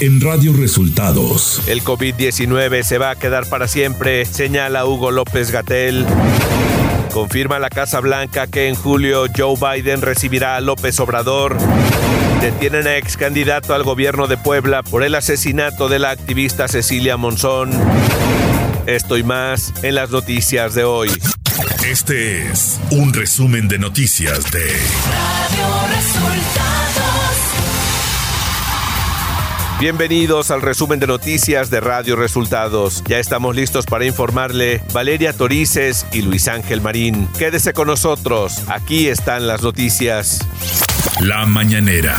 en Radio Resultados. El COVID-19 se va a quedar para siempre, señala Hugo López Gatel. Confirma la Casa Blanca que en julio Joe Biden recibirá a López Obrador. Detienen a ex candidato al gobierno de Puebla por el asesinato de la activista Cecilia Monzón. Esto y más en las noticias de hoy. Este es un resumen de noticias de Radio Resultados. Bienvenidos al resumen de noticias de Radio Resultados. Ya estamos listos para informarle Valeria Torices y Luis Ángel Marín. Quédese con nosotros, aquí están las noticias. La mañanera.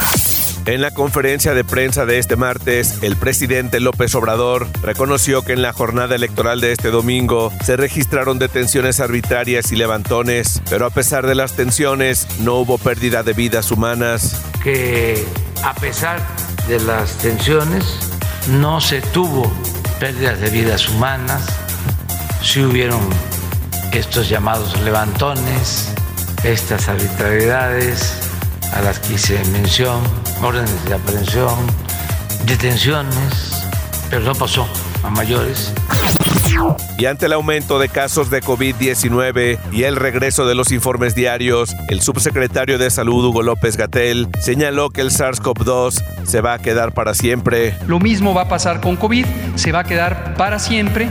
En la conferencia de prensa de este martes, el presidente López Obrador reconoció que en la jornada electoral de este domingo se registraron detenciones arbitrarias y levantones, pero a pesar de las tensiones no hubo pérdida de vidas humanas. Que a pesar de las tensiones no se tuvo pérdidas de vidas humanas, sí hubieron estos llamados levantones, estas arbitrariedades a las que hice mención órdenes de aprehensión, detenciones, pero no pasó a mayores. Y ante el aumento de casos de COVID-19 y el regreso de los informes diarios, el subsecretario de Salud Hugo López Gatel señaló que el SARS-CoV-2 se va a quedar para siempre. Lo mismo va a pasar con COVID, se va a quedar para siempre.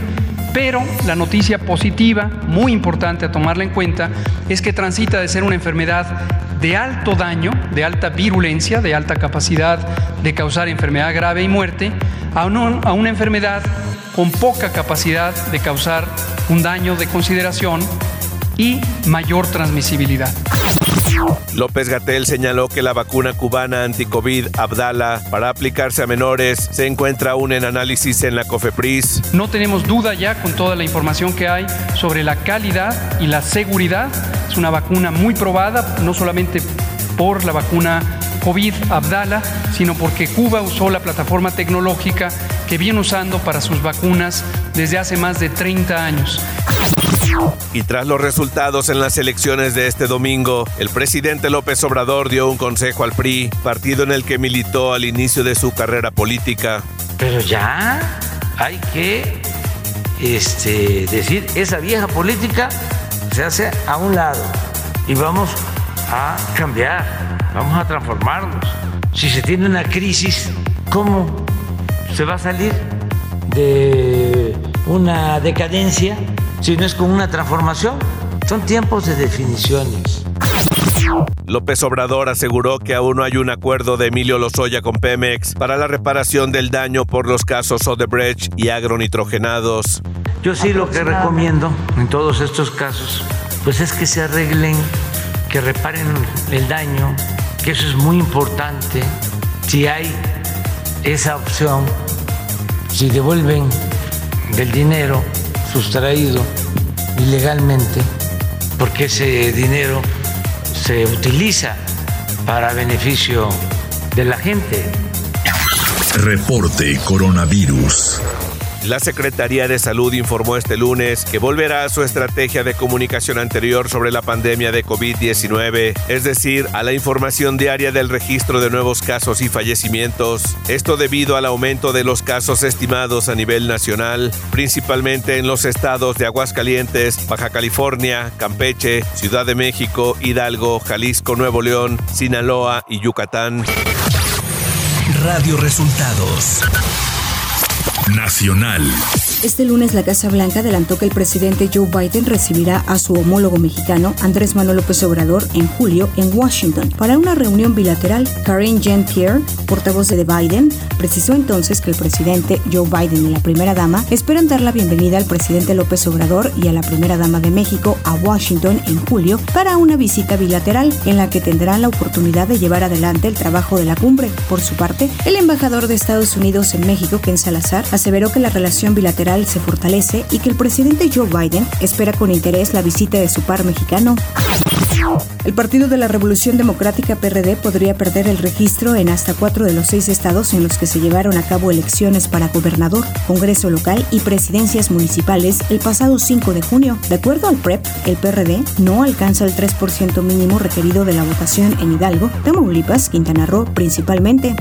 Pero la noticia positiva, muy importante a tomarla en cuenta, es que transita de ser una enfermedad de alto daño, de alta virulencia, de alta capacidad de causar enfermedad grave y muerte, a, una enfermedad con poca capacidad de causar un daño de consideración y mayor transmisibilidad. López Gatel señaló que la vacuna cubana anti-COVID Abdala para aplicarse a menores se encuentra aún en análisis en la COFEPRIS. No tenemos duda ya con toda la información que hay sobre la calidad y la seguridad. Es una vacuna muy probada, no solamente por la vacuna COVID Abdala, sino porque Cuba usó la plataforma tecnológica que viene usando para sus vacunas desde hace más de 30 años. Y tras los resultados en las elecciones de este domingo, el presidente López Obrador dio un consejo al PRI, partido en el que militó al inicio de su carrera política. Pero ya hay que este, decir, esa vieja política se hace a un lado y vamos a cambiar, vamos a transformarnos. Si se tiene una crisis, ¿cómo se va a salir de una decadencia si no es con una transformación. Son tiempos de definiciones. López Obrador aseguró que aún no hay un acuerdo de Emilio Lozoya con Pemex para la reparación del daño por los casos Odebrecht y agronitrogenados. Yo sí lo que recomiendo en todos estos casos, pues es que se arreglen, que reparen el daño, que eso es muy importante. Si hay esa opción, si devuelven del dinero sustraído ilegalmente, porque ese dinero se utiliza para beneficio de la gente. Reporte Coronavirus. La Secretaría de Salud informó este lunes que volverá a su estrategia de comunicación anterior sobre la pandemia de COVID-19, es decir, a la información diaria del registro de nuevos casos y fallecimientos. Esto debido al aumento de los casos estimados a nivel nacional, principalmente en los estados de Aguascalientes, Baja California, Campeche, Ciudad de México, Hidalgo, Jalisco, Nuevo León, Sinaloa y Yucatán. Radio Resultados Nacional. Este lunes la Casa Blanca adelantó que el presidente Joe Biden recibirá a su homólogo mexicano Andrés Manuel López Obrador en julio en Washington para una reunión bilateral. Karine Jean-Pierre, portavoz de Biden, precisó entonces que el presidente Joe Biden y la primera dama esperan dar la bienvenida al presidente López Obrador y a la primera dama de México a Washington en julio para una visita bilateral en la que tendrán la oportunidad de llevar adelante el trabajo de la cumbre. Por su parte, el embajador de Estados Unidos en México, Ken Salazar, aseveró que la relación bilateral se fortalece y que el presidente Joe Biden espera con interés la visita de su par mexicano. El Partido de la Revolución Democrática PRD podría perder el registro en hasta cuatro de los seis estados en los que se llevaron a cabo elecciones para gobernador, Congreso local y presidencias municipales el pasado 5 de junio. De acuerdo al PREP, el PRD no alcanza el 3% mínimo requerido de la votación en Hidalgo, Tamaulipas, Quintana Roo principalmente.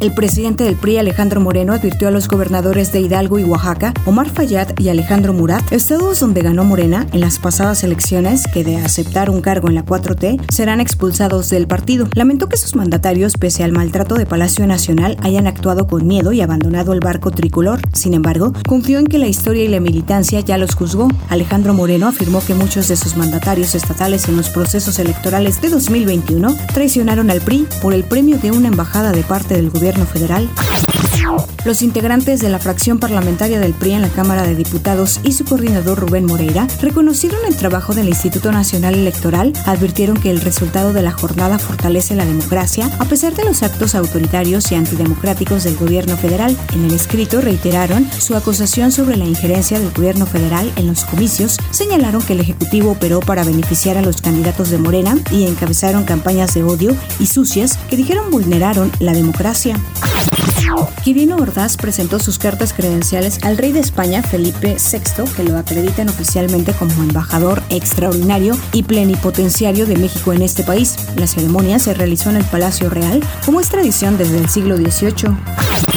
El presidente del PRI, Alejandro Moreno, advirtió a los gobernadores de Hidalgo y Oaxaca, Omar Fayad y Alejandro Murat, estados donde ganó Morena en las pasadas elecciones, que de aceptar un cargo en la 4T serán expulsados del partido. Lamentó que sus mandatarios, pese al maltrato de Palacio Nacional, hayan actuado con miedo y abandonado el barco tricolor. Sin embargo, confió en que la historia y la militancia ya los juzgó. Alejandro Moreno afirmó que muchos de sus mandatarios estatales en los procesos electorales de 2021 traicionaron al PRI por el premio de una embajada de parte del gobierno federal. Los integrantes de la fracción parlamentaria del PRI en la Cámara de Diputados y su coordinador Rubén Moreira reconocieron el trabajo del Instituto Nacional Electoral, advirtieron que el resultado de la jornada fortalece la democracia a pesar de los actos autoritarios y antidemocráticos del gobierno federal. En el escrito reiteraron su acusación sobre la injerencia del gobierno federal en los comicios, señalaron que el Ejecutivo operó para beneficiar a los candidatos de Morena y encabezaron campañas de odio y sucias que dijeron vulneraron la democracia. Quirino Ordaz presentó sus cartas credenciales al rey de España, Felipe VI, que lo acreditan oficialmente como embajador extraordinario y plenipotenciario de México en este país. La ceremonia se realizó en el Palacio Real, como es tradición desde el siglo XVIII.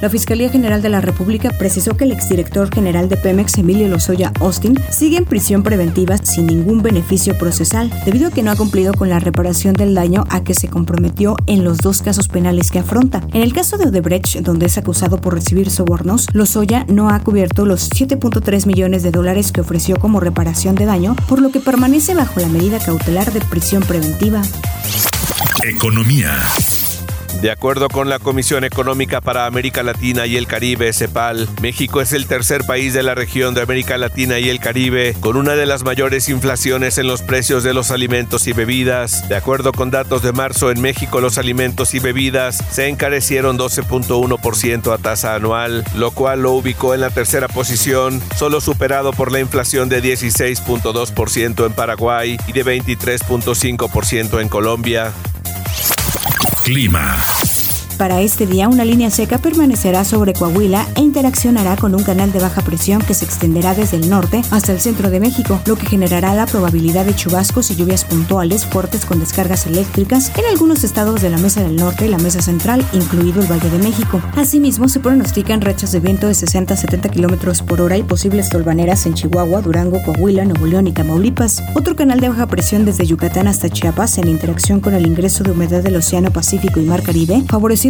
La Fiscalía General de la República precisó que el exdirector general de Pemex, Emilio Lozoya Austin, sigue en prisión preventiva sin ningún beneficio procesal, debido a que no ha cumplido con la reparación del daño a que se comprometió en los dos casos penales que afronta. En el caso de Odebrecht, donde es acusado por recibir sobornos, Lozoya no ha cubierto los 7.3 millones de dólares que ofreció como reparación de daño, por lo que permanece bajo la medida cautelar de prisión preventiva. Economía. De acuerdo con la Comisión Económica para América Latina y el Caribe, CEPAL, México es el tercer país de la región de América Latina y el Caribe con una de las mayores inflaciones en los precios de los alimentos y bebidas. De acuerdo con datos de marzo, en México los alimentos y bebidas se encarecieron 12.1% a tasa anual, lo cual lo ubicó en la tercera posición, solo superado por la inflación de 16.2% en Paraguay y de 23.5% en Colombia. Clima. Para este día, una línea seca permanecerá sobre Coahuila e interaccionará con un canal de baja presión que se extenderá desde el norte hasta el centro de México, lo que generará la probabilidad de chubascos y lluvias puntuales fuertes con descargas eléctricas en algunos estados de la Mesa del Norte y la Mesa Central, incluido el Valle de México. Asimismo, se pronostican rachas de viento de 60 a 70 kilómetros por hora y posibles tolvaneras en Chihuahua, Durango, Coahuila, Nuevo León y Tamaulipas. Otro canal de baja presión desde Yucatán hasta Chiapas, en interacción con el ingreso de humedad del Océano Pacífico y Mar Caribe,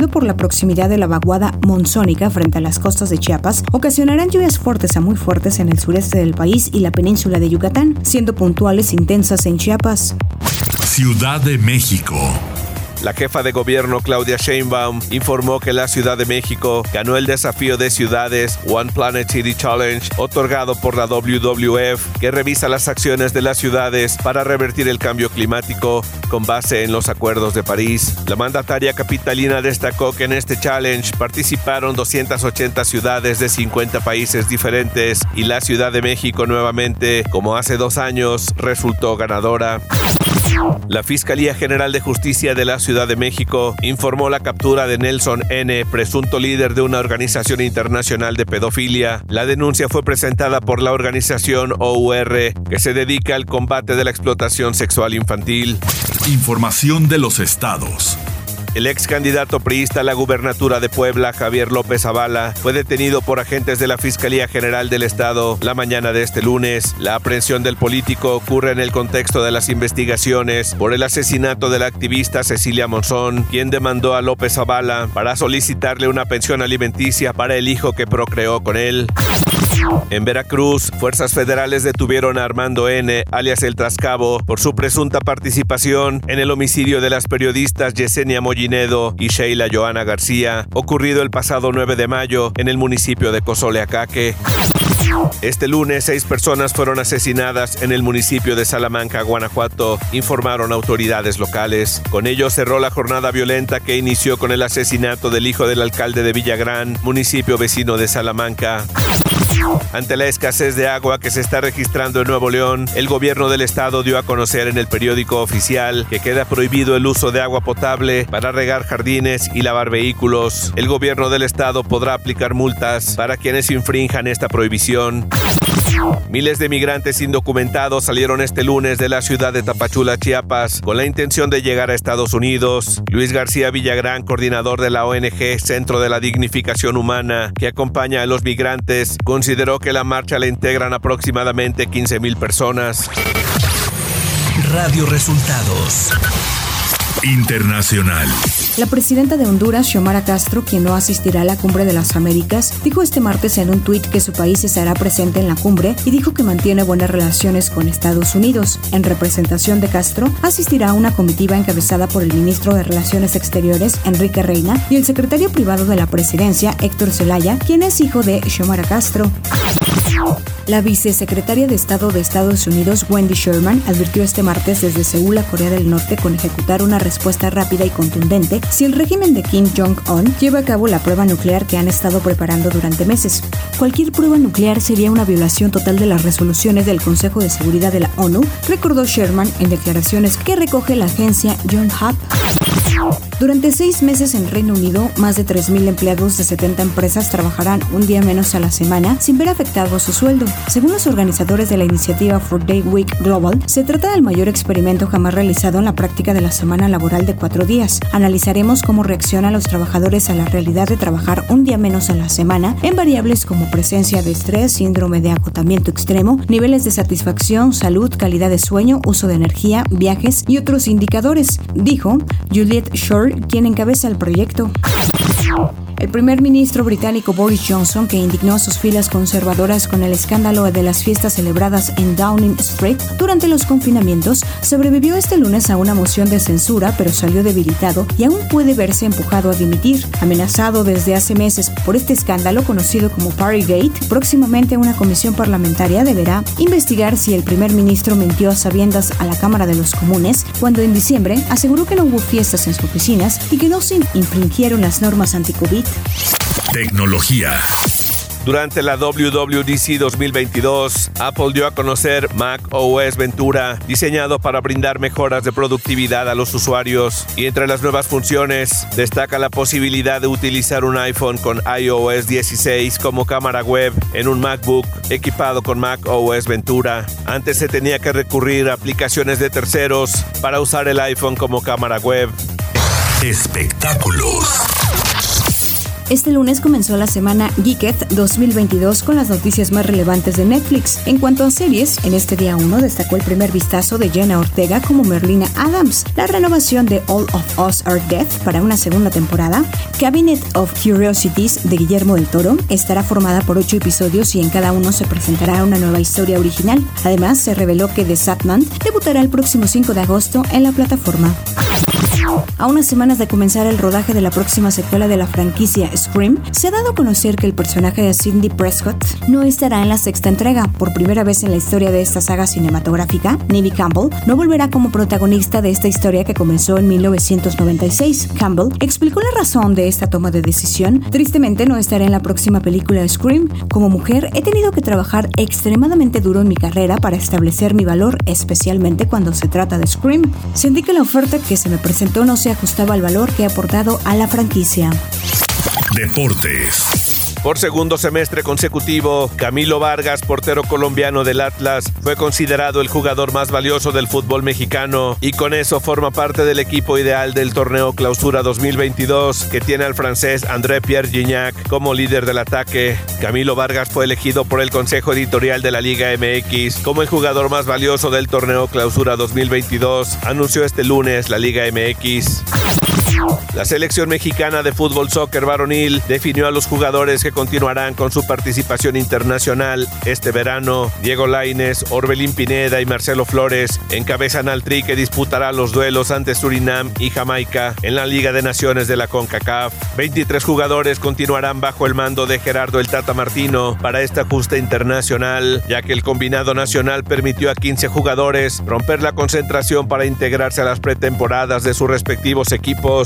por la proximidad de la vaguada monzónica frente a las costas de Chiapas, ocasionarán lluvias fuertes a muy fuertes en el sureste del país y la península de Yucatán, siendo puntuales intensas en Chiapas. Ciudad de México. La jefa de gobierno Claudia Sheinbaum informó que la Ciudad de México ganó el desafío de ciudades One Planet City Challenge otorgado por la WWF que revisa las acciones de las ciudades para revertir el cambio climático con base en los acuerdos de París. La mandataria capitalina destacó que en este challenge participaron 280 ciudades de 50 países diferentes y la Ciudad de México nuevamente, como hace dos años, resultó ganadora. La Fiscalía General de Justicia de la Ciudad de México informó la captura de Nelson N., presunto líder de una organización internacional de pedofilia. La denuncia fue presentada por la organización OUR, que se dedica al combate de la explotación sexual infantil. Información de los estados. El ex candidato priista a la gubernatura de Puebla, Javier López Zavala, fue detenido por agentes de la Fiscalía General del Estado la mañana de este lunes. La aprehensión del político ocurre en el contexto de las investigaciones por el asesinato de la activista Cecilia Monzón, quien demandó a López Zavala para solicitarle una pensión alimenticia para el hijo que procreó con él. En Veracruz, fuerzas federales detuvieron a Armando N., alias El Trascabo, por su presunta participación en el homicidio de las periodistas Yesenia Mollinedo y Sheila Joana García, ocurrido el pasado 9 de mayo en el municipio de Cozoleacaque. Este lunes, seis personas fueron asesinadas en el municipio de Salamanca, Guanajuato, informaron autoridades locales. Con ello cerró la jornada violenta que inició con el asesinato del hijo del alcalde de Villagrán, municipio vecino de Salamanca. Ante la escasez de agua que se está registrando en Nuevo León, el gobierno del estado dio a conocer en el periódico oficial que queda prohibido el uso de agua potable para regar jardines y lavar vehículos. El gobierno del estado podrá aplicar multas para quienes infrinjan esta prohibición. Miles de migrantes indocumentados salieron este lunes de la ciudad de Tapachula, Chiapas, con la intención de llegar a Estados Unidos. Luis García Villagrán, coordinador de la ONG Centro de la Dignificación Humana, que acompaña a los migrantes, consideró que la marcha la integran aproximadamente 15 mil personas. Radio Resultados Internacional. La presidenta de Honduras, Xiomara Castro, quien no asistirá a la Cumbre de las Américas, dijo este martes en un tuit que su país estará presente en la cumbre y dijo que mantiene buenas relaciones con Estados Unidos. En representación de Castro, asistirá a una comitiva encabezada por el ministro de Relaciones Exteriores, Enrique Reina, y el secretario privado de la presidencia, Héctor Zelaya, quien es hijo de Xiomara Castro. La vicesecretaria de Estado de Estados Unidos, Wendy Sherman, advirtió este martes desde Seúl a Corea del Norte con ejecutar una respuesta rápida y contundente si el régimen de Kim Jong-un lleva a cabo la prueba nuclear que han estado preparando durante meses. Cualquier prueba nuclear sería una violación total de las resoluciones del Consejo de Seguridad de la ONU, recordó Sherman en declaraciones que recoge la agencia John Hub. Durante seis meses en Reino Unido, más de 3.000 empleados de 70 empresas trabajarán un día menos a la semana sin ver afectado su sueldo. Según los organizadores de la iniciativa For Day Week Global, se trata del mayor experimento jamás realizado en la práctica de la semana laboral de cuatro días. Analizaremos cómo reaccionan los trabajadores a la realidad de trabajar un día menos a la semana en variables como presencia de estrés, síndrome de agotamiento extremo, niveles de satisfacción, salud, calidad de sueño, uso de energía, viajes y otros indicadores, dijo Juliet Shore, quien encabeza el proyecto. El primer ministro británico Boris Johnson, que indignó a sus filas conservadoras con el escándalo de las fiestas celebradas en Downing Street durante los confinamientos, sobrevivió este lunes a una moción de censura, pero salió debilitado y aún puede verse empujado a dimitir. Amenazado desde hace meses por este escándalo conocido como Partygate, próximamente una comisión parlamentaria deberá investigar si el primer ministro mintió a sabiendas a la Cámara de los Comunes cuando en diciembre aseguró que no hubo fiestas en sus oficinas y que no se infringieron las normas anti-COVID Tecnología. Durante la WWDC 2022, Apple dio a conocer Mac OS Ventura, diseñado para brindar mejoras de productividad a los usuarios. Y entre las nuevas funciones, destaca la posibilidad de utilizar un iPhone con iOS 16 como cámara web en un MacBook equipado con Mac OS Ventura. Antes se tenía que recurrir a aplicaciones de terceros para usar el iPhone como cámara web. Espectáculos. Este lunes comenzó la semana Geeketh 2022 con las noticias más relevantes de Netflix. En cuanto a series, en este día 1 destacó el primer vistazo de Jenna Ortega como Merlina Adams, la renovación de All of Us Are Dead para una segunda temporada, Cabinet of Curiosities de Guillermo del Toro estará formada por ocho episodios y en cada uno se presentará una nueva historia original. Además, se reveló que The Satman debutará el próximo 5 de agosto en la plataforma. A unas semanas de comenzar el rodaje de la próxima secuela de la franquicia Scream, se ha dado a conocer que el personaje de Cindy Prescott no estará en la sexta entrega. Por primera vez en la historia de esta saga cinematográfica, Neve Campbell no volverá como protagonista de esta historia que comenzó en 1996. Campbell explicó la razón de esta toma de decisión. Tristemente no estaré en la próxima película Scream. Como mujer he tenido que trabajar extremadamente duro en mi carrera para establecer mi valor, especialmente cuando se trata de Scream. Sentí que la oferta que se me presentó no se ajustaba al valor que ha aportado a la franquicia. Deportes. Por segundo semestre consecutivo, Camilo Vargas, portero colombiano del Atlas, fue considerado el jugador más valioso del fútbol mexicano y con eso forma parte del equipo ideal del torneo Clausura 2022 que tiene al francés André Pierre Gignac como líder del ataque. Camilo Vargas fue elegido por el Consejo Editorial de la Liga MX como el jugador más valioso del torneo Clausura 2022, anunció este lunes la Liga MX. La selección mexicana de fútbol soccer varonil definió a los jugadores que continuarán con su participación internacional este verano. Diego Laines, Orbelín Pineda y Marcelo Flores encabezan al tri que disputará los duelos ante Surinam y Jamaica en la Liga de Naciones de la CONCACAF. 23 jugadores continuarán bajo el mando de Gerardo el Tata Martino para esta justa internacional, ya que el combinado nacional permitió a 15 jugadores romper la concentración para integrarse a las pretemporadas de sus respectivos equipos.